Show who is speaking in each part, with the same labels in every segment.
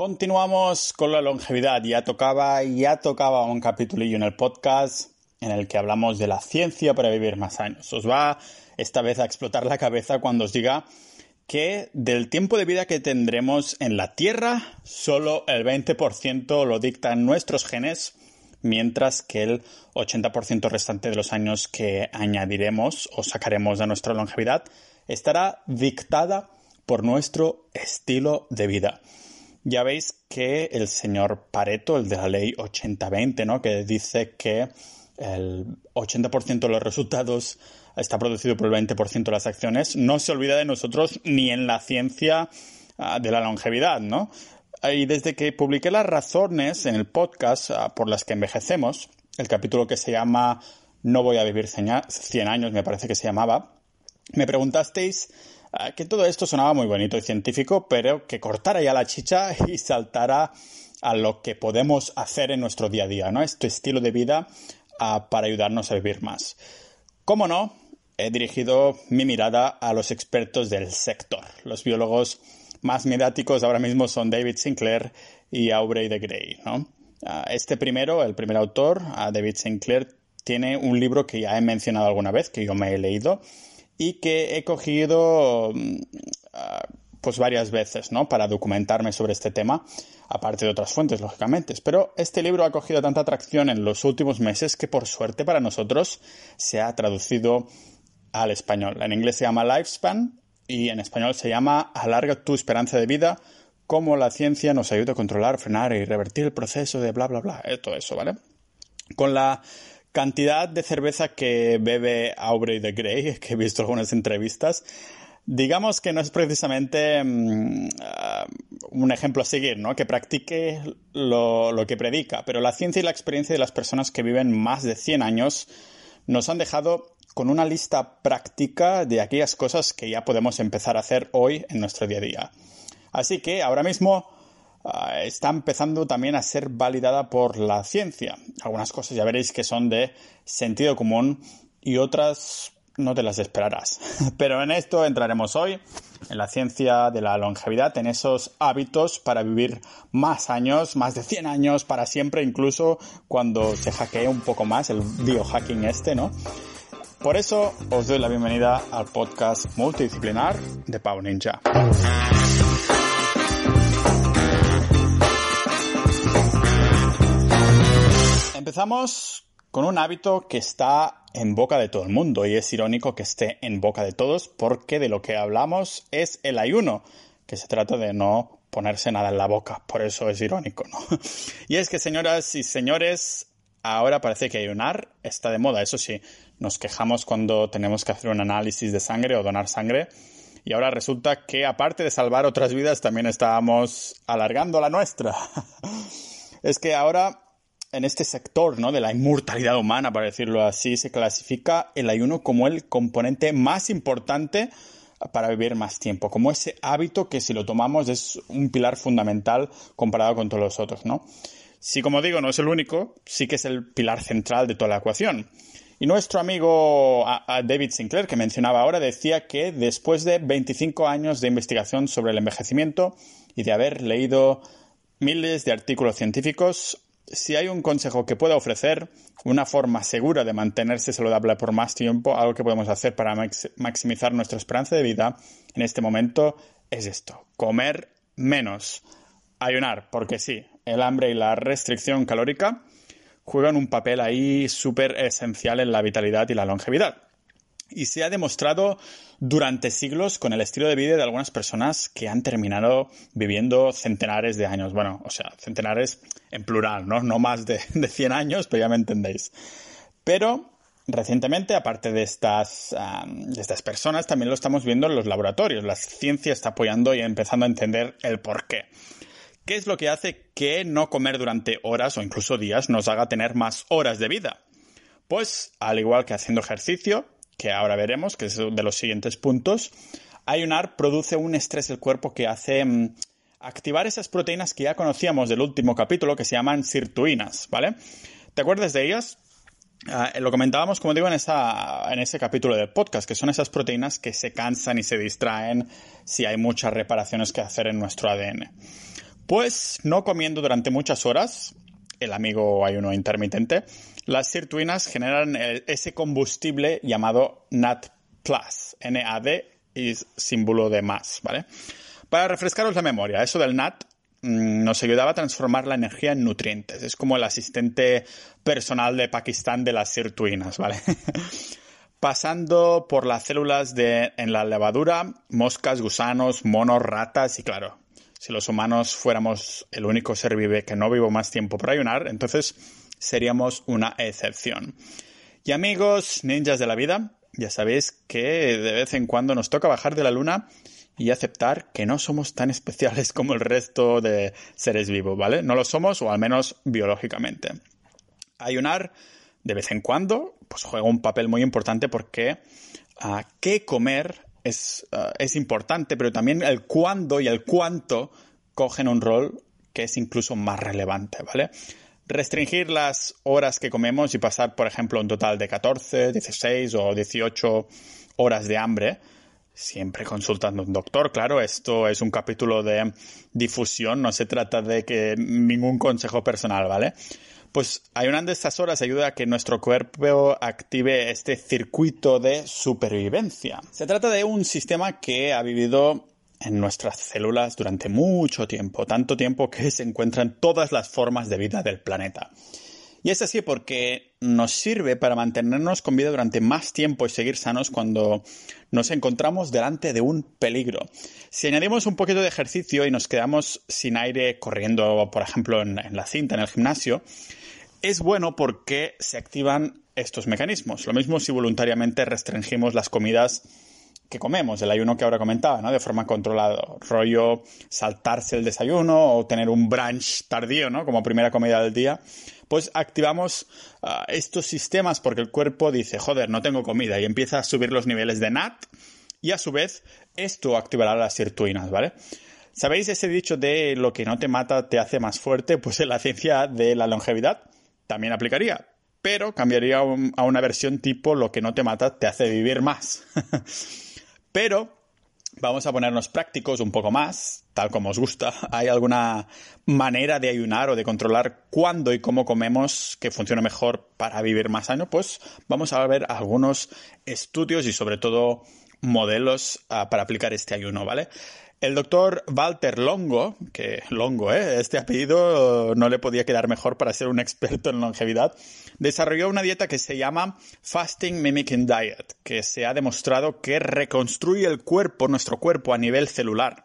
Speaker 1: Continuamos con la longevidad. Ya tocaba, ya tocaba un capitulillo en el podcast en el que hablamos de la ciencia para vivir más años. Os va esta vez a explotar la cabeza cuando os diga que del tiempo de vida que tendremos en la Tierra, solo el 20% lo dictan nuestros genes, mientras que el 80% restante de los años que añadiremos o sacaremos de nuestra longevidad estará dictada por nuestro estilo de vida. Ya veis que el señor Pareto, el de la ley 80-20, ¿no? que dice que el 80% de los resultados está producido por el 20% de las acciones, no se olvida de nosotros ni en la ciencia ah, de la longevidad, ¿no? Y desde que publiqué las razones en el podcast ah, por las que envejecemos, el capítulo que se llama No voy a vivir 100 años, me parece que se llamaba, me preguntasteis que todo esto sonaba muy bonito y científico, pero que cortara ya la chicha y saltara a lo que podemos hacer en nuestro día a día, ¿no? Este estilo de vida ah, para ayudarnos a vivir más. ¿Cómo no? He dirigido mi mirada a los expertos del sector. Los biólogos más mediáticos ahora mismo son David Sinclair y Aubrey de Grey. Ah, este primero, el primer autor, David Sinclair, tiene un libro que ya he mencionado alguna vez, que yo me he leído, y que he cogido mm, ah, pues varias veces, ¿no? Para documentarme sobre este tema, aparte de otras fuentes, lógicamente. Pero este libro ha cogido tanta atracción en los últimos meses que por suerte para nosotros se ha traducido al español. En inglés se llama Lifespan y en español se llama Alarga tu esperanza de vida, cómo la ciencia nos ayuda a controlar, frenar y revertir el proceso de bla, bla, bla. Eh, todo eso, ¿vale? Con la cantidad de cerveza que bebe Aubrey de Grey, que he visto algunas entrevistas, digamos que no es precisamente mm, ah, un ejemplo a seguir, ¿no? Que practique lo, lo, que predica, pero la ciencia y la experiencia de las personas que viven más de 100 años nos han dejado con una lista práctica de aquellas cosas que ya podemos empezar a hacer hoy en nuestro día a día. Así que ahora mismo está empezando también a ser validada por la ciencia. Algunas cosas ya veréis que son de sentido común y otras no te las esperarás. Pero en esto entraremos hoy, en la ciencia de la longevidad, en esos hábitos para vivir más años, más de 100 años, para siempre, incluso cuando se hackee un poco más el biohacking este, ¿no? Por eso os doy la bienvenida al podcast multidisciplinar de Pau Ninja. Empezamos con un hábito que está en boca de todo el mundo y es irónico que esté en boca de todos porque de lo que hablamos es el ayuno, que se trata de no ponerse nada en la boca, por eso es irónico, ¿no? Y es que señoras y señores, ahora parece que ayunar está de moda, eso sí, nos quejamos cuando tenemos que hacer un análisis de sangre o donar sangre. Y ahora resulta que aparte de salvar otras vidas, también estábamos alargando la nuestra. es que ahora en este sector ¿no? de la inmortalidad humana, para decirlo así, se clasifica el ayuno como el componente más importante para vivir más tiempo, como ese hábito que si lo tomamos es un pilar fundamental comparado con todos los otros, ¿no? Si como digo no es el único, sí que es el pilar central de toda la ecuación. Y nuestro amigo David Sinclair, que mencionaba ahora, decía que después de 25 años de investigación sobre el envejecimiento y de haber leído miles de artículos científicos, si hay un consejo que pueda ofrecer, una forma segura de mantenerse saludable por más tiempo, algo que podemos hacer para maximizar nuestra esperanza de vida en este momento, es esto, comer menos. Ayunar, porque sí, el hambre y la restricción calórica juegan un papel ahí súper esencial en la vitalidad y la longevidad y se ha demostrado durante siglos con el estilo de vida de algunas personas que han terminado viviendo centenares de años. Bueno, o sea, centenares en plural, ¿no? No más de, de 100 años, pero ya me entendéis. Pero recientemente, aparte de estas, de estas personas, también lo estamos viendo en los laboratorios. La ciencia está apoyando y empezando a entender el por qué. ¿Qué es lo que hace que no comer durante horas o incluso días nos haga tener más horas de vida? Pues, al igual que haciendo ejercicio, que ahora veremos, que es de los siguientes puntos, ayunar produce un estrés del cuerpo que hace mm, activar esas proteínas que ya conocíamos del último capítulo, que se llaman sirtuinas, ¿vale? ¿Te acuerdas de ellas? Ah, lo comentábamos, como digo, en, esa, en ese capítulo del podcast, que son esas proteínas que se cansan y se distraen si hay muchas reparaciones que hacer en nuestro ADN. Pues no comiendo durante muchas horas, el amigo ayuno intermitente, las sirtuinas generan ese combustible llamado NAD+, NAD y símbolo de más, ¿vale? Para refrescaros la memoria, eso del NAD mm, nos ayudaba a transformar la energía en nutrientes. Es como el asistente personal de Pakistán de las sirtuinas, ¿vale? Pasando por las células de, en la levadura, moscas, gusanos, monos, ratas y claro, si los humanos fuéramos el único ser vive que no vivo más tiempo por ayunar, entonces seríamos una excepción. Y amigos ninjas de la vida, ya sabéis que de vez en cuando nos toca bajar de la luna y aceptar que no somos tan especiales como el resto de seres vivos, ¿vale? No lo somos, o al menos biológicamente. Ayunar de vez en cuando, pues juega un papel muy importante porque uh, qué comer es, uh, es importante, pero también el cuándo y el cuánto cogen un rol que es incluso más relevante, ¿vale? Restringir las horas que comemos y pasar, por ejemplo, un total de 14, 16 o 18 horas de hambre, siempre consultando a un doctor, claro, esto es un capítulo de difusión, no se trata de que ningún consejo personal, ¿vale? Pues ayunando estas horas ayuda a que nuestro cuerpo active este circuito de supervivencia. Se trata de un sistema que ha vivido en nuestras células durante mucho tiempo, tanto tiempo que se encuentran todas las formas de vida del planeta. Y es así porque nos sirve para mantenernos con vida durante más tiempo y seguir sanos cuando nos encontramos delante de un peligro. Si añadimos un poquito de ejercicio y nos quedamos sin aire corriendo, por ejemplo, en, la cinta, en el gimnasio, es bueno porque se activan estos mecanismos. Lo mismo si voluntariamente restringimos las comidas que comemos, el ayuno que ahora comentaba, ¿no? De forma controlada. Rollo saltarse el desayuno o tener un brunch tardío, ¿no? Como primera comida del día. Pues activamos uh, estos sistemas porque el cuerpo dice, joder, no tengo comida y empieza a subir los niveles de NAT y a su vez esto activará las sirtuinas, ¿vale? ¿Sabéis ese dicho de lo que no te mata te hace más fuerte? Pues en la ciencia de la longevidad también aplicaría, pero cambiaría a una versión tipo lo que no te mata te hace vivir más. pero vamos a ponernos prácticos un poco más, tal como os gusta. ¿Hay alguna manera de ayunar o de controlar cuándo y cómo comemos que funcione mejor para vivir más años? Pues vamos a ver algunos estudios y sobre todo modelos uh, para aplicar este ayuno, ¿vale? El doctor Walter Longo, que Longo, ¿eh? este apellido no le podía quedar mejor para ser un experto en longevidad, desarrolló una dieta que se llama Fasting Mimicking Diet, que se ha demostrado que reconstruye el cuerpo, nuestro cuerpo a nivel celular.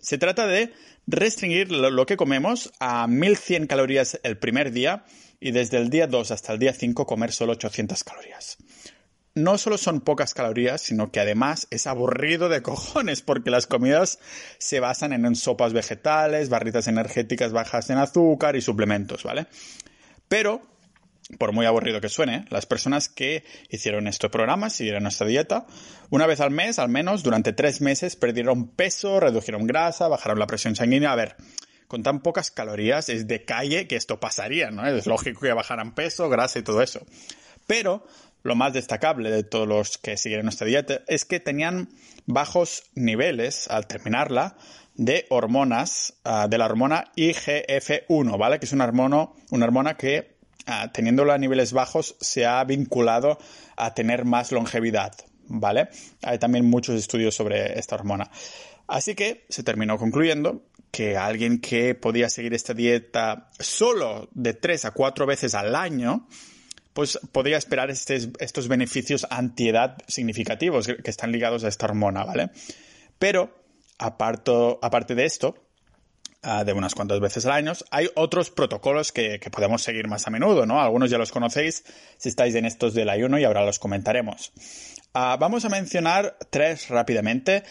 Speaker 1: Se trata de restringir lo que comemos a 1100 calorías el primer día y desde el día 2 hasta el día 5 comer solo 800 calorías no solo son pocas calorías, sino que además es aburrido de cojones, porque las comidas se basan en sopas vegetales, barritas energéticas bajas en azúcar y suplementos, ¿vale? Pero, por muy aburrido que suene, las personas que hicieron este programa, siguieron nuestra dieta, una vez al mes, al menos, durante tres meses, perdieron peso, redujeron grasa, bajaron la presión sanguínea. A ver, con tan pocas calorías es de calle que esto pasaría, ¿no? Es lógico que bajaran peso, grasa y todo eso. Pero lo más destacable de todos los que siguieron nuestra dieta es que tenían bajos niveles al terminarla de hormonas, uh, de la hormona IGF-1, ¿vale? Que es una hormona, una hormona que, uh, teniéndola a niveles bajos, se ha vinculado a tener más longevidad, ¿vale? Hay también muchos estudios sobre esta hormona. Así que se terminó concluyendo que alguien que podía seguir esta dieta solo de tres a cuatro veces al año, pues podría esperar estos beneficios antiedad significativos que están ligados a esta hormona, ¿vale? Pero, aparte de esto, ah, de unas cuantas veces al año, hay otros protocolos que, podemos seguir más a menudo, ¿no? Algunos ya los conocéis si estáis en estos del ayuno y ahora los comentaremos. Ah, vamos a mencionar tres rápidamente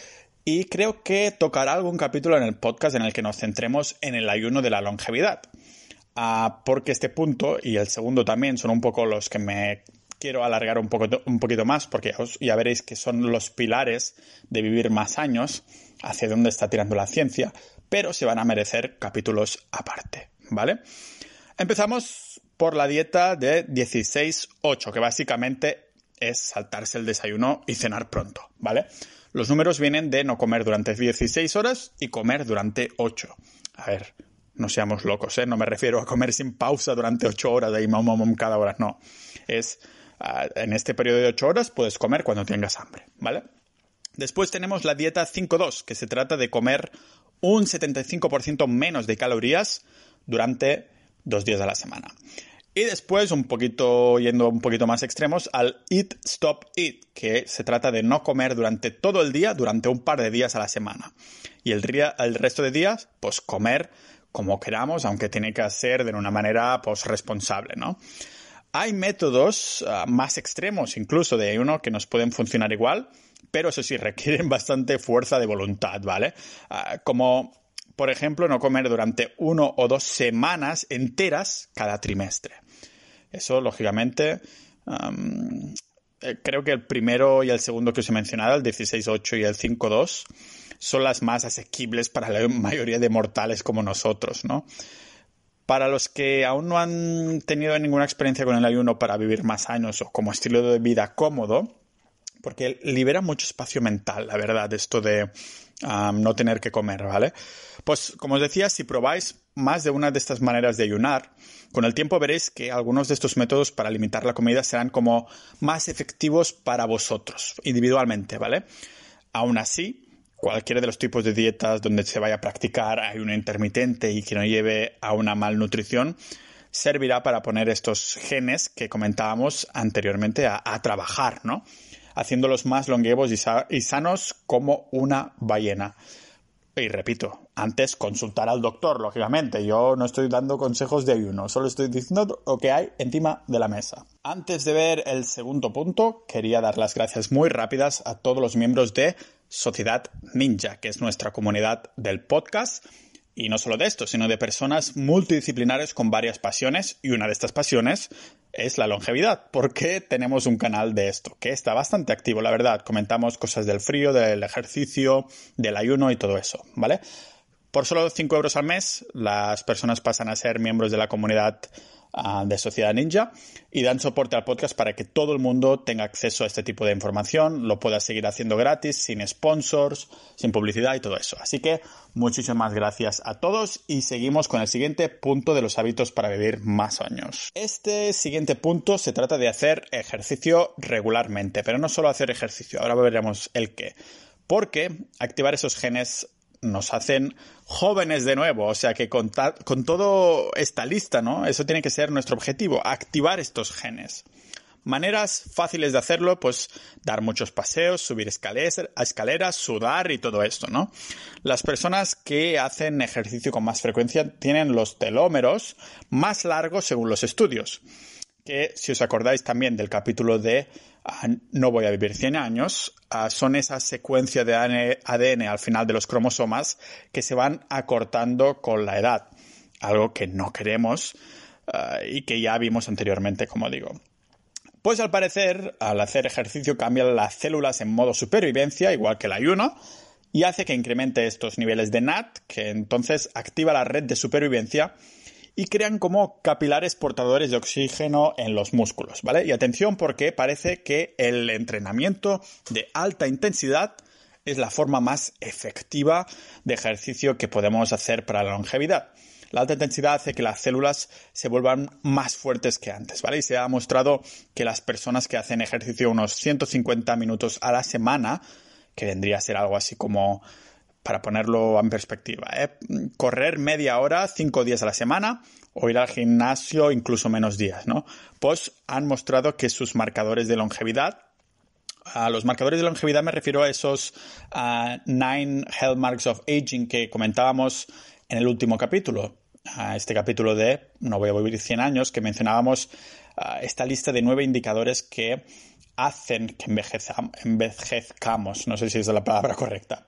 Speaker 1: y creo que tocará algún capítulo en el podcast en el que nos centremos en el ayuno de la longevidad. Porque este punto y el segundo también son un poco los que me quiero alargar un, poco, un poquito más, porque ya veréis que son los pilares de vivir más años, hacia dónde está tirando la ciencia, pero se van a merecer capítulos aparte, ¿vale? Empezamos por la dieta de 16-8, que básicamente es saltarse el desayuno y cenar pronto, ¿vale? Los números vienen de no comer durante 16 horas y comer durante 8. A ver, no seamos locos, ¿eh? No me refiero a comer sin pausa durante 8 horas, ahí mom, cada hora, no. Es, ah, en este periodo de 8 horas puedes comer cuando tengas hambre, ¿vale? Después tenemos la dieta 5-2, que se trata de comer un 75% menos de calorías durante dos días a la semana. Y después, un poquito, yendo un poquito más extremos, al Eat Stop Eat, que se trata de no comer durante todo el día, durante un par de días a la semana. Y el, el resto de días, pues comer como queramos, aunque tiene que ser de una manera pues responsable, ¿no? Hay métodos ah, más extremos, incluso de uno, que nos pueden funcionar igual, pero eso sí, requieren bastante fuerza de voluntad, ¿vale? Ah, como por ejemplo, no comer durante uno o dos semanas enteras cada trimestre. Eso, lógicamente, eh, creo que el primero y el segundo que os he mencionado, el 16.8 y el 5.2, son las más asequibles para la mayoría de mortales como nosotros, ¿no? Para los que aún no han tenido ninguna experiencia con el ayuno para vivir más años o como estilo de vida cómodo, porque libera mucho espacio mental, la verdad, esto de no tener que comer, ¿vale? Pues como os decía, si probáis más de una de estas maneras de ayunar, con el tiempo veréis que algunos de estos métodos para limitar la comida serán como más efectivos para vosotros, individualmente, ¿vale? Aún así, cualquiera de los tipos de dietas donde se vaya a practicar ayuno intermitente y que no lleve a una malnutrición, servirá para poner estos genes que comentábamos anteriormente a, a trabajar, ¿no? haciéndolos más longevos y, sanos como una ballena. Y repito, antes consultar al doctor, lógicamente. Yo no estoy dando consejos de ayuno, solo estoy diciendo lo que hay encima de la mesa. Antes de ver el segundo punto, quería dar las gracias muy rápidas a todos los miembros de Sociedad Ninja, que es nuestra comunidad del podcast y no solo de esto, sino de personas multidisciplinares con varias pasiones, y una de estas pasiones es la longevidad, porque tenemos un canal de esto, que está bastante activo, la verdad. Comentamos cosas del frío, del ejercicio, del ayuno y todo eso, ¿vale? Por solo 5 euros al mes, las personas pasan a ser miembros de la comunidad de Sociedad Ninja y dan soporte al podcast para que todo el mundo tenga acceso a este tipo de información, lo pueda seguir haciendo gratis, sin sponsors, sin publicidad y todo eso. Así que muchísimas gracias a todos y seguimos con el siguiente punto de los hábitos para vivir más años. Este siguiente punto se trata de hacer ejercicio regularmente, pero no solo hacer ejercicio, ahora veremos el qué. Porque activar esos genes nos hacen jóvenes de nuevo. O sea que con, con todo esta lista, ¿no? Eso tiene que ser nuestro objetivo, activar estos genes. Maneras fáciles de hacerlo, pues dar muchos paseos, subir escaleras, escaleras, sudar y todo esto, ¿no? Las personas que hacen ejercicio con más frecuencia tienen los telómeros más largos según los estudios. Que si os acordáis también del capítulo de no voy a vivir 100 años, ah, son esa secuencia de ADN al final de los cromosomas que se van acortando con la edad, algo que no queremos ah, y que ya vimos anteriormente, como digo. Pues al parecer, al hacer ejercicio cambian las células en modo supervivencia, igual que el ayuno, y hace que incremente estos niveles de NAT, que entonces activa la red de supervivencia y crean como capilares portadores de oxígeno en los músculos, ¿vale? Y atención porque parece que el entrenamiento de alta intensidad es la forma más efectiva de ejercicio que podemos hacer para la longevidad. La alta intensidad hace que las células se vuelvan más fuertes que antes, ¿vale? Y se ha mostrado que las personas que hacen ejercicio unos 150 minutos a la semana, que vendría a ser algo así como para ponerlo en perspectiva. ¿eh? Correr media hora, cinco días a la semana, o ir al gimnasio incluso menos días, ¿no? Pues han mostrado que sus marcadores de longevidad, a los marcadores de longevidad me refiero a esos nine health marks of aging que comentábamos en el último capítulo, a este capítulo de No voy a vivir 100 años, que mencionábamos esta lista de nueve indicadores que hacen que envejezcamos, no sé si es la palabra correcta.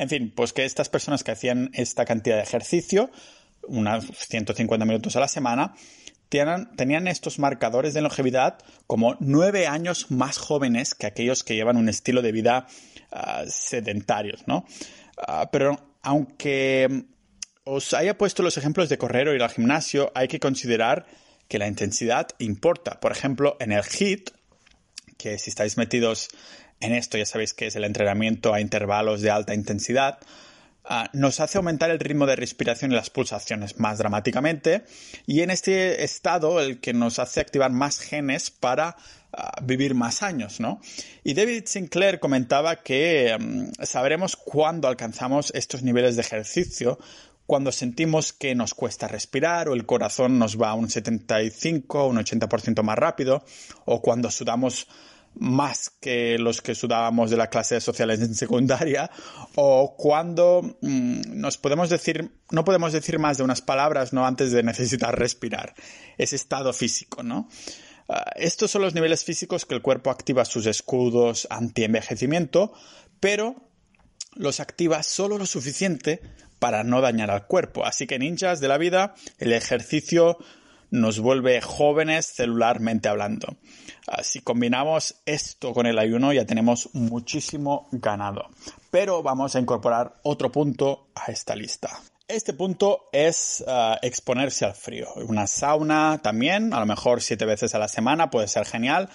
Speaker 1: En fin, pues que estas personas que hacían esta cantidad de ejercicio, unas 150 minutos a la semana, tenían, estos marcadores de longevidad como nueve años más jóvenes que aquellos que llevan un estilo de vida ah, sedentarios, ¿no? Ah, pero aunque os haya puesto los ejemplos de correr o ir al gimnasio, hay que considerar que la intensidad importa. Por ejemplo, en el HIT, que si estáis metidos en esto ya sabéis que es el entrenamiento a intervalos de alta intensidad, ah, nos hace aumentar el ritmo de respiración y las pulsaciones más dramáticamente y en este estado el que nos hace activar más genes para ah, vivir más años, ¿no? Y David Sinclair comentaba que mm, sabremos cuándo alcanzamos estos niveles de ejercicio cuando sentimos que nos cuesta respirar o el corazón nos va a un 75 o un 80% más rápido o cuando sudamos más que los que sudábamos de la clase de sociales en secundaria, o cuando mm, nos podemos decir, no podemos decir más de unas palabras, ¿no? Antes de necesitar respirar. Ese estado físico, ¿no? Ah, estos son los niveles físicos que el cuerpo activa sus escudos anti-envejecimiento, pero los activa solo lo suficiente para no dañar al cuerpo. Así que ninjas de la vida, el ejercicio nos vuelve jóvenes celularmente hablando. Ah, si combinamos esto con el ayuno ya tenemos muchísimo ganado. Pero vamos a incorporar otro punto a esta lista. Este punto es ah, exponerse al frío. Una sauna también, a lo mejor siete veces a la semana, puede ser genial.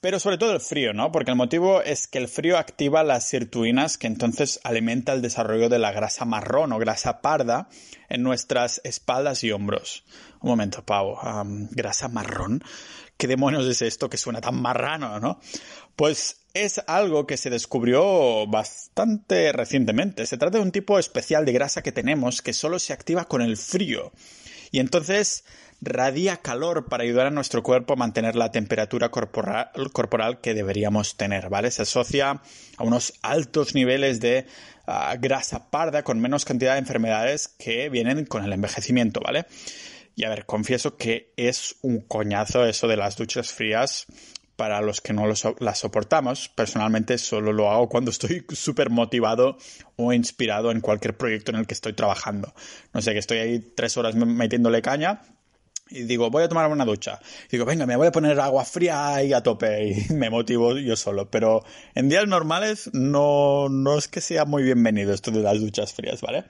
Speaker 1: Pero sobre todo el frío, ¿no? Porque el motivo es que el frío activa las sirtuinas que entonces alimenta el desarrollo de la grasa marrón o grasa parda en nuestras espaldas y hombros. Un momento, Pau. ¿Grasa marrón? ¿Qué demonios es esto que suena tan marrano, no? Pues es algo que se descubrió bastante recientemente. Se trata de un tipo especial de grasa que tenemos que solo se activa con el frío. Y entonces radia calor para ayudar a nuestro cuerpo a mantener la temperatura corporal, que deberíamos tener, ¿vale? Se asocia a unos altos niveles de ah, grasa parda con menos cantidad de enfermedades que vienen con el envejecimiento, ¿vale? Y a ver, confieso que es un coñazo eso de las duchas frías para los que no las soportamos. Personalmente solo lo hago cuando estoy súper motivado o inspirado en cualquier proyecto en el que estoy trabajando. No sé, que estoy ahí tres horas metiéndole caña y digo, voy a tomar una ducha. Y digo, venga, me voy a poner agua fría ahí a tope y me motivo yo solo. Pero en días normales no, no es que sea muy bienvenido esto de las duchas frías, ¿vale?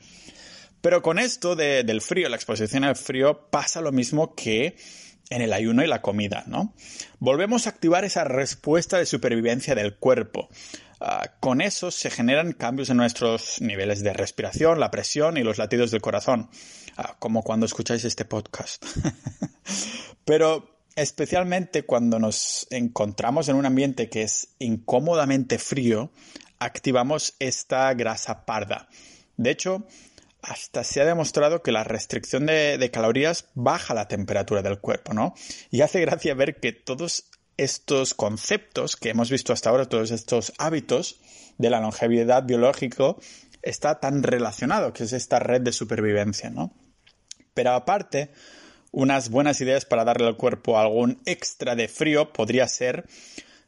Speaker 1: Pero con esto del frío, la exposición al frío, pasa lo mismo que en el ayuno y la comida, ¿no? Volvemos a activar esa respuesta de supervivencia del cuerpo. Ah, con eso se generan cambios en nuestros niveles de respiración, la presión y los latidos del corazón, como cuando escucháis este podcast. Pero especialmente cuando nos encontramos en un ambiente que es incómodamente frío, activamos esta grasa parda. De hecho, hasta se ha demostrado que la restricción de, calorías baja la temperatura del cuerpo, ¿no? Y hace gracia ver que todos estos conceptos que hemos visto hasta ahora, todos estos hábitos de la longevidad biológico, está tan relacionado, que es esta red de supervivencia, ¿no? Pero aparte, unas buenas ideas para darle al cuerpo algún extra de frío podría ser,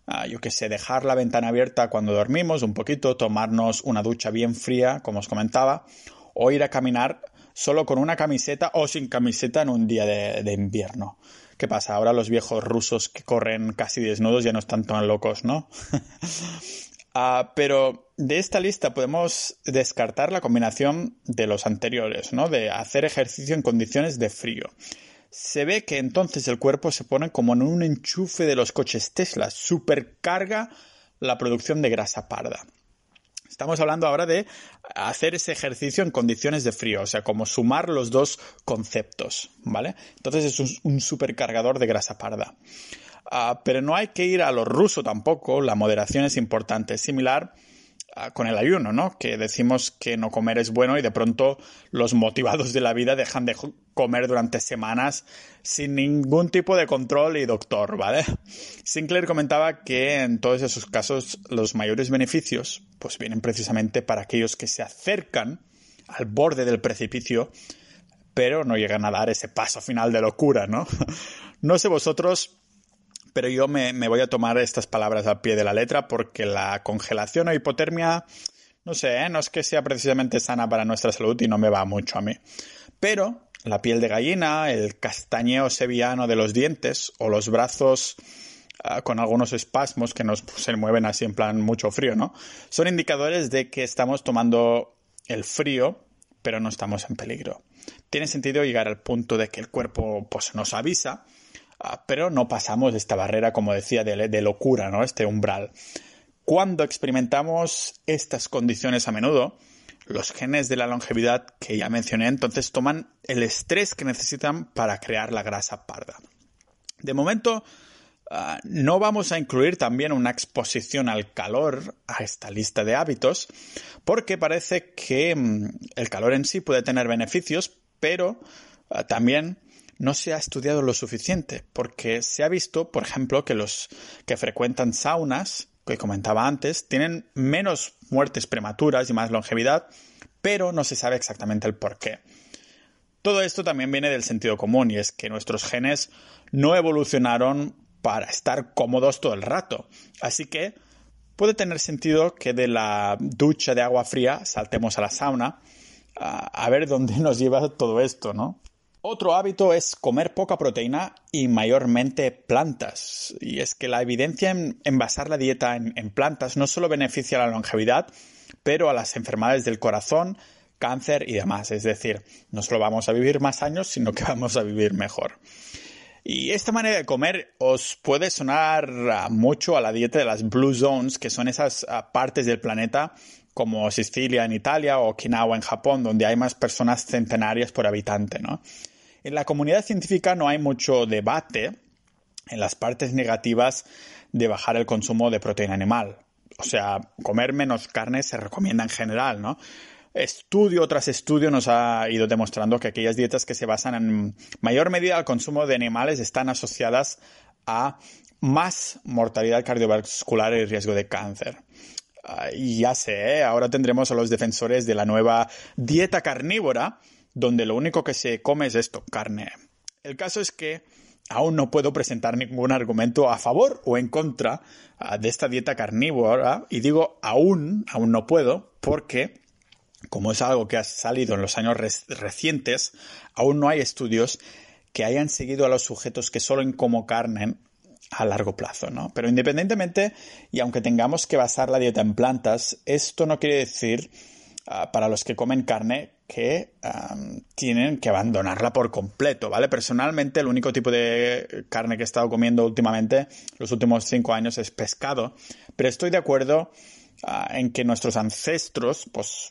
Speaker 1: ah, yo qué sé, dejar la ventana abierta cuando dormimos un poquito, tomarnos una ducha bien fría, como os comentaba, o ir a caminar solo con una camiseta o sin camiseta en un día de, invierno. ¿Qué pasa? Ahora los viejos rusos que corren casi desnudos ya no están tan locos, ¿no? Ah, pero de esta lista podemos descartar la combinación de los anteriores, ¿no? De hacer ejercicio en condiciones de frío. Se ve que entonces el cuerpo se pone como en un enchufe de los coches Tesla, supercarga la producción de grasa parda. Estamos hablando ahora de hacer ese ejercicio en condiciones de frío, o sea, como sumar los dos conceptos, ¿vale? Entonces es un, supercargador de grasa parda. Ah, pero no hay que ir a lo ruso tampoco, la moderación es importante, es similar Ah, con el ayuno, ¿no? Que decimos que no comer es bueno y de pronto los motivados de la vida dejan de comer durante semanas sin ningún tipo de control y doctor, ¿vale? Sinclair comentaba que en todos esos casos los mayores beneficios pues vienen precisamente para aquellos que se acercan al borde del precipicio pero no llegan a dar ese paso final de locura, ¿no? No sé vosotros, pero yo me, voy a tomar estas palabras al pie de la letra porque la congelación o hipotermia, no sé, ¿eh? no es que sea precisamente sana para nuestra salud y no me va mucho a mí. Pero la piel de gallina, el castañeo sevillano de los dientes o los brazos ah, con algunos espasmos que nos se mueven así en plan mucho frío, ¿no? Son indicadores de que estamos tomando el frío, pero no estamos en peligro. Tiene sentido llegar al punto de que el cuerpo pues, nos avisa pero no pasamos esta barrera, como decía, de, locura, ¿no? Este umbral. cuando experimentamos estas condiciones a menudo, los genes de la longevidad que ya mencioné entonces toman el estrés que necesitan para crear la grasa parda. De momento, ah, no vamos a incluir también una exposición al calor a esta lista de hábitos, porque parece que mm, el calor en sí puede tener beneficios, pero ah, también no se ha estudiado lo suficiente, porque se ha visto, por ejemplo, que los que frecuentan saunas, que comentaba antes, tienen menos muertes prematuras y más longevidad, pero no se sabe exactamente el por qué. Todo esto también viene del sentido común y es que nuestros genes no evolucionaron para estar cómodos todo el rato. Así que puede tener sentido que de la ducha de agua fría saltemos a la sauna a, ver dónde nos lleva todo esto, ¿no? Otro hábito es comer poca proteína y mayormente plantas. Y es que la evidencia en, basar la dieta en, plantas no solo beneficia a la longevidad, pero a las enfermedades del corazón, cáncer y demás. Es decir, no solo vamos a vivir más años, sino que vamos a vivir mejor. Y esta manera de comer os puede sonar mucho a la dieta de las Blue Zones, que son esas ah, partes del planeta como Sicilia en Italia o Okinawa en Japón, donde hay más personas centenarias por habitante, ¿no? En la comunidad científica no hay mucho debate en las partes negativas de bajar el consumo de proteína animal. O sea, comer menos carne se recomienda en general, ¿no? Estudio tras estudio nos ha ido demostrando que aquellas dietas que se basan en mayor medida al consumo de animales están asociadas a más mortalidad cardiovascular y riesgo de cáncer. Y ya sé, ¿eh? ahora tendremos a los defensores de la nueva dieta carnívora, donde lo único que se come es esto, carne. El caso es que aún no puedo presentar ningún argumento a favor o en contra ah, de esta dieta carnívora, y digo aún, aún no puedo, porque como es algo que ha salido en los años recientes, aún no hay estudios que hayan seguido a los sujetos que solo como carne a largo plazo, ¿no? Pero independientemente, y aunque tengamos que basar la dieta en plantas, esto no quiere decir ah, para los que comen carne que tienen que abandonarla por completo, ¿vale? Personalmente, el único tipo de carne que he estado comiendo últimamente, los últimos cinco años, es pescado, pero estoy de acuerdo ah, en que nuestros ancestros, pues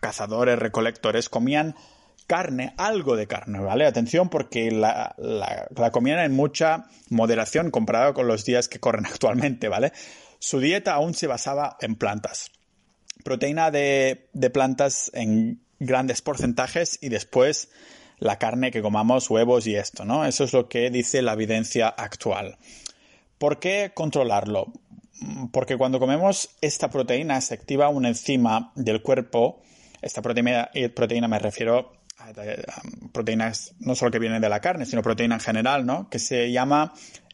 Speaker 1: cazadores, recolectores, comían carne, algo de carne, ¿vale? Atención porque la, comían en mucha moderación comparado con los días que corren actualmente, ¿vale? Su dieta aún se basaba en plantas. Proteína de, de plantas en grandes porcentajes y después la carne que comamos, huevos y esto, ¿no? Eso es lo que dice la evidencia actual. ¿Por qué controlarlo? Porque cuando comemos esta proteína se activa una enzima del cuerpo. Esta proteína, proteína me refiero a, proteínas no solo que vienen de la carne, sino proteína en general, ¿no? Que se llama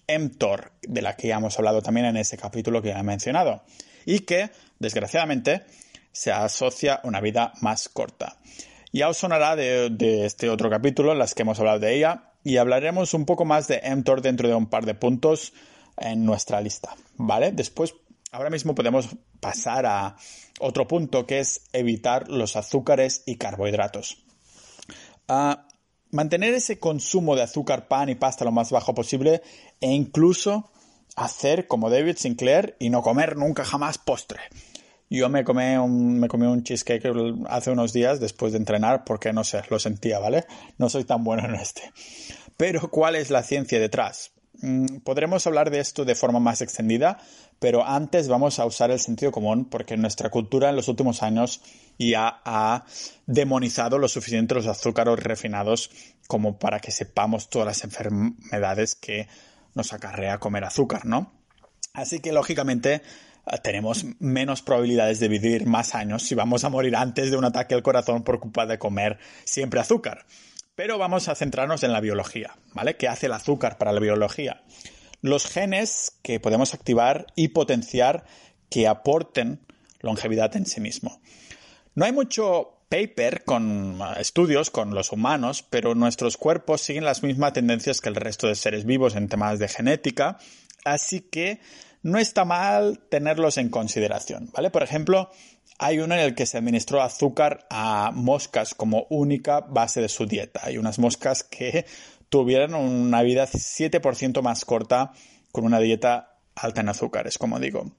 Speaker 1: mTOR, de la que ya hemos hablado también en ese capítulo que he mencionado. Y que, desgraciadamente, se asocia a una vida más corta. Ya os sonará de, este otro capítulo, las que hemos hablado de ella, y hablaremos un poco más de mTOR dentro de un par de puntos en nuestra lista, ¿vale? Después, ahora mismo podemos pasar a otro punto que es evitar los azúcares y carbohidratos. Ah, mantener ese consumo de azúcar, pan y pasta lo más bajo posible e incluso hacer como David Sinclair y no comer nunca jamás postre. Yo me comí un, me comí un cheesecake hace unos días después de entrenar porque no sé, lo sentía, ¿vale? No soy tan bueno en este. Pero ¿cuál es la ciencia detrás? Mm, podremos hablar de esto de forma más extendida, pero antes vamos a usar el sentido común porque nuestra cultura en los últimos años ya ha demonizado lo suficiente los azúcares refinados como para que sepamos todas las enfermedades que nos acarrea comer azúcar, ¿no? Así que lógicamente tenemos menos probabilidades de vivir más años si vamos a morir antes de un ataque al corazón por culpa de comer siempre azúcar. Pero vamos a centrarnos en la biología, ¿vale? ¿Qué hace el azúcar para la biología? Los genes que podemos activar y potenciar que aporten longevidad en sí mismo. No hay mucho paper con ah, estudios con los humanos, pero nuestros cuerpos siguen las mismas tendencias que el resto de seres vivos en temas de genética, así que no está mal tenerlos en consideración, ¿vale? Por ejemplo, hay uno en el que se administró azúcar a moscas como única base de su dieta. Hay unas moscas que tuvieron una vida 7% más corta con una dieta alta en azúcares, como digo.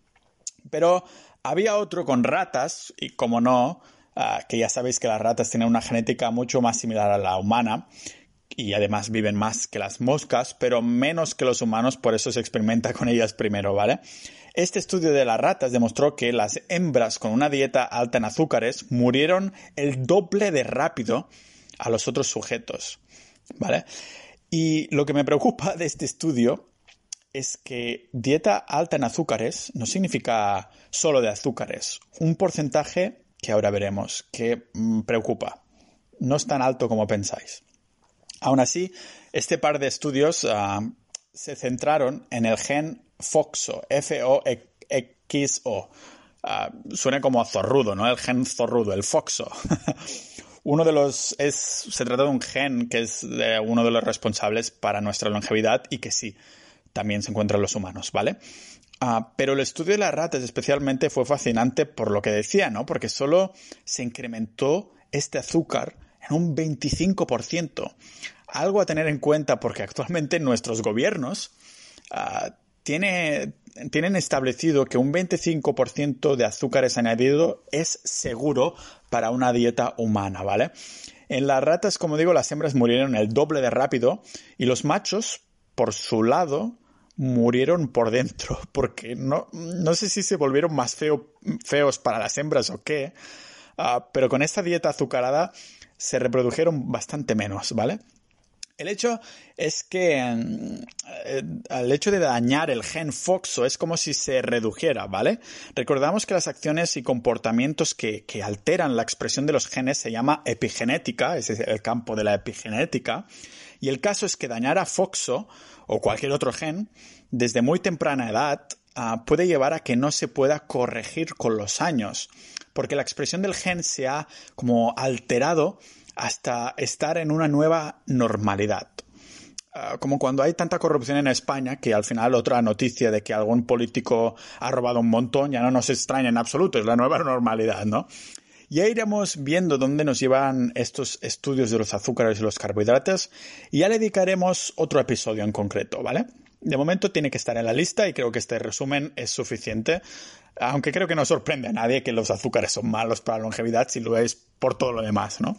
Speaker 1: Pero había otro con ratas, y como no, ah, que ya sabéis que las ratas tienen una genética mucho más similar a la humana, y además viven más que las moscas, pero menos que los humanos, por eso se experimenta con ellas primero, ¿vale? Este estudio de las ratas demostró que las hembras con una dieta alta en azúcares murieron el doble de rápido a los otros sujetos, ¿vale? Y lo que me preocupa de este estudio es que dieta alta en azúcares no significa solo de azúcares. Un porcentaje que ahora veremos que mm, preocupa. No es tan alto como pensáis. Aún así, este par de estudios ah, se centraron en el gen FOXO, F-O-X-O. Ah, suena como zorrudo, ¿no? El gen zorrudo, el FOXO. uno de los es se trata de un gen que es uno de los responsables para nuestra longevidad y que sí también se encuentra en los humanos, ¿vale? Ah, pero el estudio de las ratas especialmente fue fascinante por lo que decía, ¿no? Porque solo se incrementó este azúcar en un 25%. Algo a tener en cuenta porque actualmente nuestros gobiernos uh, tienen establecido que un 25% de azúcares añadido es seguro para una dieta humana, ¿vale? En las ratas, como digo, las hembras murieron el doble de rápido y los machos, por su lado, murieron por dentro, porque no, no sé si se volvieron más feos para las hembras o qué, uh, pero con esta dieta azucarada se reprodujeron bastante menos, ¿vale? El hecho es que el eh, hecho de dañar el gen FOXO es como si se redujera, ¿vale? Recordamos que las acciones y comportamientos que, que alteran la expresión de los genes se llama epigenética, es el campo de la epigenética, y el caso es que dañar a FOXO o cualquier otro gen desde muy temprana edad ah, puede llevar a que no se pueda corregir con los años porque la expresión del gen se ha como alterado hasta estar en una nueva normalidad. Ah, como cuando hay tanta corrupción en España que al final otra noticia de que algún político ha robado un montón ya no nos extraña en absoluto, es la nueva normalidad, ¿no? Ya iremos viendo dónde nos llevan estos estudios de los azúcares y los carbohidratos y ya le dedicaremos otro episodio en concreto, ¿vale? De momento tiene que estar en la lista y creo que este resumen es suficiente aunque creo que no sorprende a nadie que los azúcares son malos para la longevidad si lo es por todo lo demás, ¿no?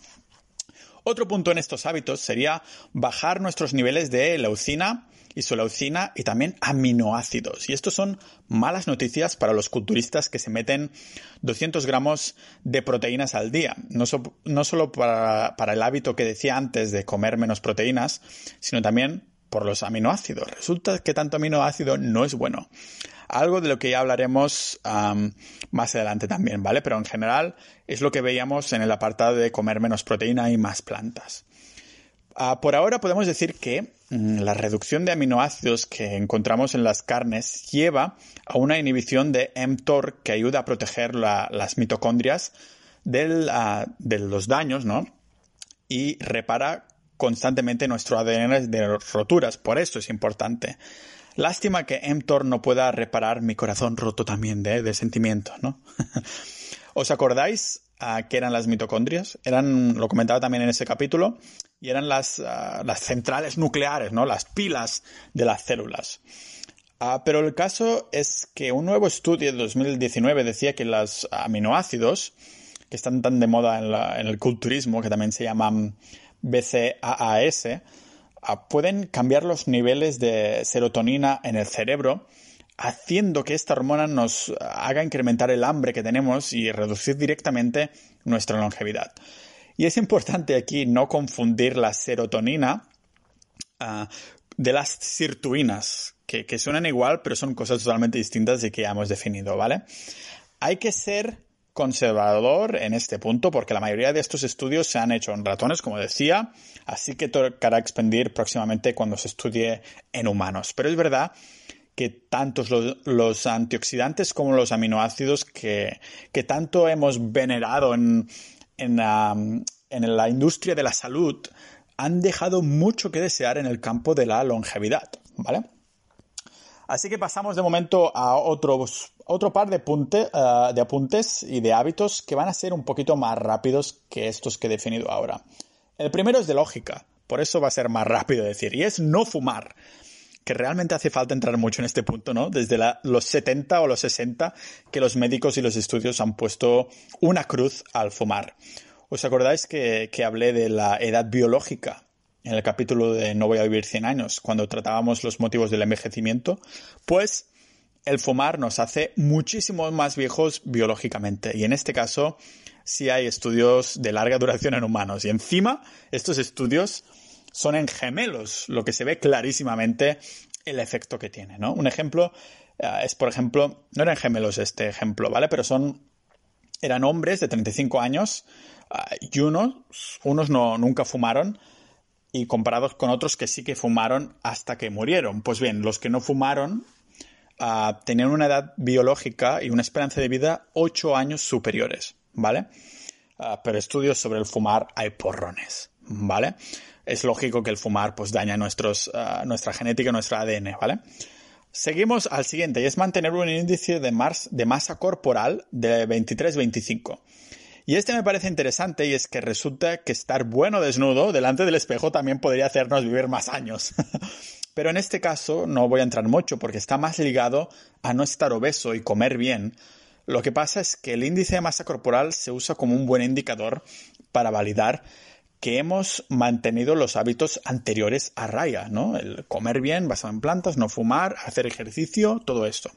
Speaker 1: Otro punto en estos hábitos sería bajar nuestros niveles de leucina, isoleucina y también aminoácidos. Y estos son malas noticias para los culturistas que se meten 200 gramos de proteínas al día. No, solo para el hábito que decía antes de comer menos proteínas, sino también por los aminoácidos. Resulta que tanto aminoácido no es bueno algo de lo que ya hablaremos más adelante también, ¿vale? Pero en general es lo que veíamos en el apartado de comer menos proteína y más plantas. Ah, por ahora podemos decir que mm, la reducción de aminoácidos que encontramos en las carnes lleva a una inhibición de mTOR que ayuda a proteger las mitocondrias ah, de los daños, ¿no? Y repara constantemente nuestro ADN de roturas. Por eso es importante. Lástima que mTOR no pueda reparar mi corazón roto también de, sentimientos, ¿no? ¿Os acordáis a qué eran las mitocondrias? Eran, lo comentaba también en ese capítulo, y eran las, ah, las centrales nucleares, ¿no? Las pilas de las células. Ah, pero el caso es que un nuevo estudio de 2019 decía que los aminoácidos, que están tan de moda en el culturismo, que también se llaman BCAAS, pueden cambiar los niveles de serotonina en el cerebro, haciendo que esta hormona nos haga incrementar el hambre que tenemos y reducir directamente nuestra longevidad. Y es importante aquí no confundir la serotonina ah, de las sirtuinas, que, suenan igual, pero son cosas totalmente distintas y que ya hemos definido, ¿vale? Hay que ser conservador en este punto porque la mayoría de estos estudios se han hecho en ratones, como decía, así que tocará expandir próximamente cuando se estudie en humanos. Pero es verdad que tantos los, antioxidantes como los aminoácidos que, tanto hemos venerado en, en, en la industria de la salud han dejado mucho que desear en el campo de la longevidad, ¿vale? Así que pasamos de momento a otro par de, eh, de apuntes y de hábitos que van a ser un poquito más rápidos que estos que he definido ahora. El primero es de lógica, por eso va a ser más rápido decir, y es no fumar. que realmente hace falta entrar mucho en este punto, ¿no? Desde los 70 o los 60 que los médicos y los estudios han puesto una cruz al fumar. ¿Os acordáis que hablé de la edad biológica en el capítulo de No voy a vivir 100 años, cuando tratábamos los motivos del envejecimiento? Pues el fumar nos hace muchísimo más viejos biológicamente. Y en este caso, sí hay estudios de larga duración en humanos. Y encima, estos estudios son en gemelos, lo que se ve clarísimamente el efecto que tiene, ¿no? Un ejemplo eh, es, por ejemplo, no eran gemelos este ejemplo, ¿vale? Pero son, eran hombres de 35 años eh, y unos, unos no, nunca fumaron y comparados con otros que sí que fumaron hasta que murieron. Pues bien, los que no fumaron uh, tenían una edad biológica y una esperanza de vida 8 años superiores, ¿vale? pero estudios sobre el fumar hay porrones, ¿vale? es lógico que el fumar pues daña nuestros, uh, nuestra genética, nuestro ADN, ¿vale? Seguimos al siguiente y es mantener un índice de, de masa corporal de 23-25. Y este me parece interesante y es que resulta que estar bueno desnudo delante del espejo también podría hacernos vivir más años. Pero en este caso no voy a entrar mucho porque está más ligado a no estar obeso y comer bien. Lo que pasa es que el índice de masa corporal se usa como un buen indicador para validar que hemos mantenido los hábitos anteriores a raya, ¿no? El comer bien, basado en plantas, no fumar, hacer ejercicio, todo esto.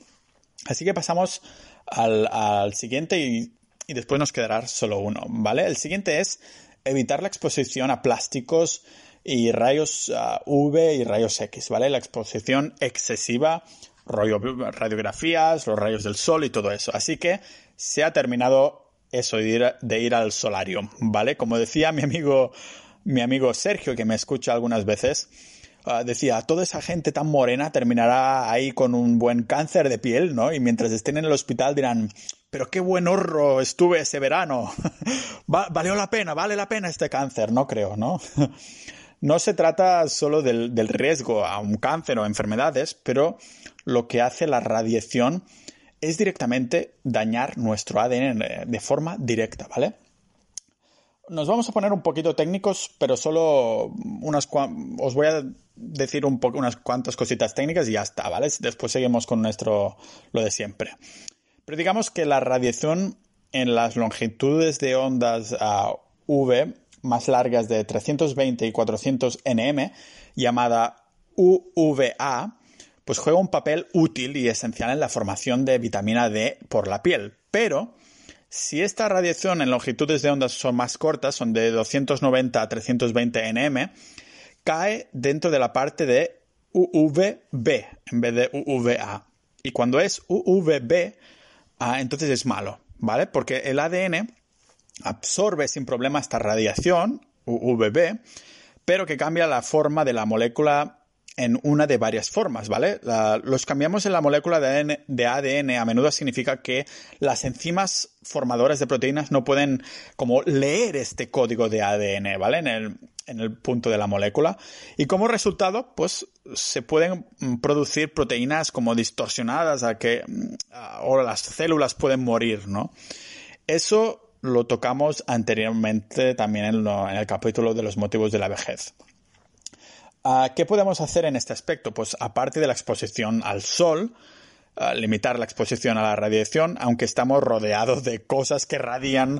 Speaker 1: Así que pasamos al, siguiente y, después nos quedará solo uno, ¿vale? El siguiente es evitar la exposición a plásticos y rayos UV y rayos X, ¿vale? La exposición excesiva, radiografías, los rayos del sol y todo eso. Así que se ha terminado eso de ir, al solario, ¿vale? Como decía mi amigo, mi amigo Sergio, que me escucha algunas veces, uh, decía, toda esa gente tan morena terminará ahí con un buen cáncer de piel, ¿no? Y mientras estén en el hospital dirán, pero qué buen horro estuve ese verano. valió la pena, vale la pena este cáncer, no creo, ¿no? no se trata solo del, riesgo a un cáncer o enfermedades, pero lo que hace la radiación es directamente dañar nuestro ADN de forma directa, ¿vale? Nos vamos a poner un poquito técnicos, pero solo unas os voy a decir un unas cuantas cositas técnicas y ya está, ¿vale? Después seguimos con nuestro lo de siempre. Pero digamos que la radiación en las longitudes de ondas V más largas de 320 y 400 nm, llamada UVA, pues juega un papel útil y esencial en la formación de vitamina D por la piel. Pero si esta radiación en longitudes de ondas son más cortas, son de 290 a 320 nm, cae dentro de la parte de UVB en vez de UVA. Y cuando es UVB, ah, entonces es malo, ¿vale? Porque el ADN absorbe sin problema esta radiación, UVB, pero que cambia la forma de la molécula en una de varias formas, ¿vale? los cambiamos en la molécula de ADN, a menudo significa que las enzimas formadoras de proteínas no pueden como leer este código de ADN, ¿vale? En el, en el punto de la molécula. Y como resultado, pues se pueden producir proteínas como distorsionadas a que, o las células pueden morir, ¿no? Eso lo tocamos anteriormente también en el capítulo de los motivos de la vejez. Ah, ¿Qué podemos hacer en este aspecto? Pues aparte de la exposición al sol, ah, limitar la exposición a la radiación, aunque estamos rodeados de cosas que radian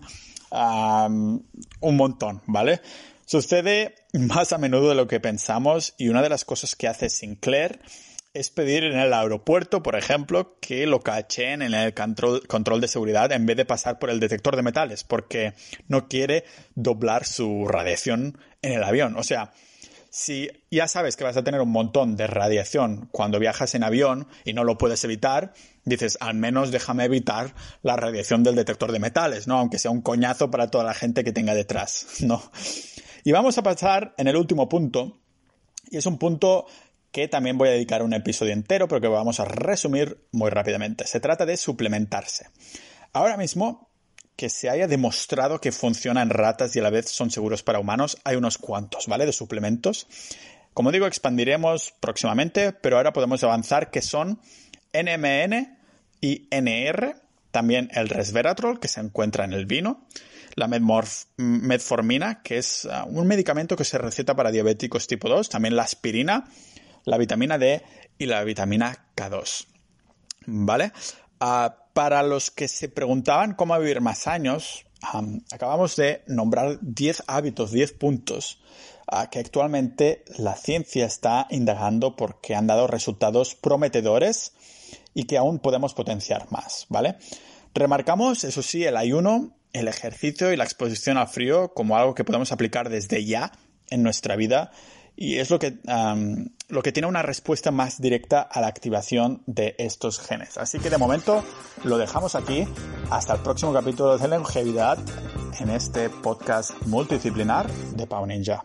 Speaker 1: un montón, ¿vale? Sucede más a menudo de lo que pensamos y una de las cosas que hace Sinclair es pedir en el aeropuerto, por ejemplo, que lo cacheen en el control, control, de seguridad en vez de pasar por el detector de metales, porque no quiere doblar su radiación en el avión. O sea, si ya sabes que vas a tener un montón de radiación cuando viajas en avión y no lo puedes evitar, dices, al menos déjame evitar la radiación del detector de metales, ¿no? Aunque sea un coñazo para toda la gente que tenga detrás, ¿no? Y vamos a pasar en el último punto, y es un punto que también voy a dedicar un episodio entero, pero que vamos a resumir muy rápidamente. Se trata de suplementarse. Ahora mismo que se haya demostrado que funcionan en ratas y a la vez son seguros para humanos, hay unos cuantos, ¿vale? De suplementos. Como digo, expandiremos próximamente, pero ahora podemos avanzar que son NMN y NR, también el resveratrol que se encuentra en el vino, la metformina, que es uh, un medicamento que se receta para diabéticos tipo 2, también la aspirina, la vitamina D y la vitamina K2. ¿Vale? Ah, para los que se preguntaban cómo vivir más años, acabamos de nombrar 10 hábitos, 10 puntos ah, que actualmente la ciencia está indagando porque han dado resultados prometedores y que aún podemos potenciar más, ¿vale? Remarcamos, eso sí, el ayuno, el ejercicio y la exposición al frío como algo que podemos aplicar desde ya en nuestra vida y es lo que, lo que tiene una respuesta más directa a la activación de estos genes. Así que de momento lo dejamos aquí. Hasta el próximo capítulo de longevidad en este podcast multidisciplinar de Pau Ninja.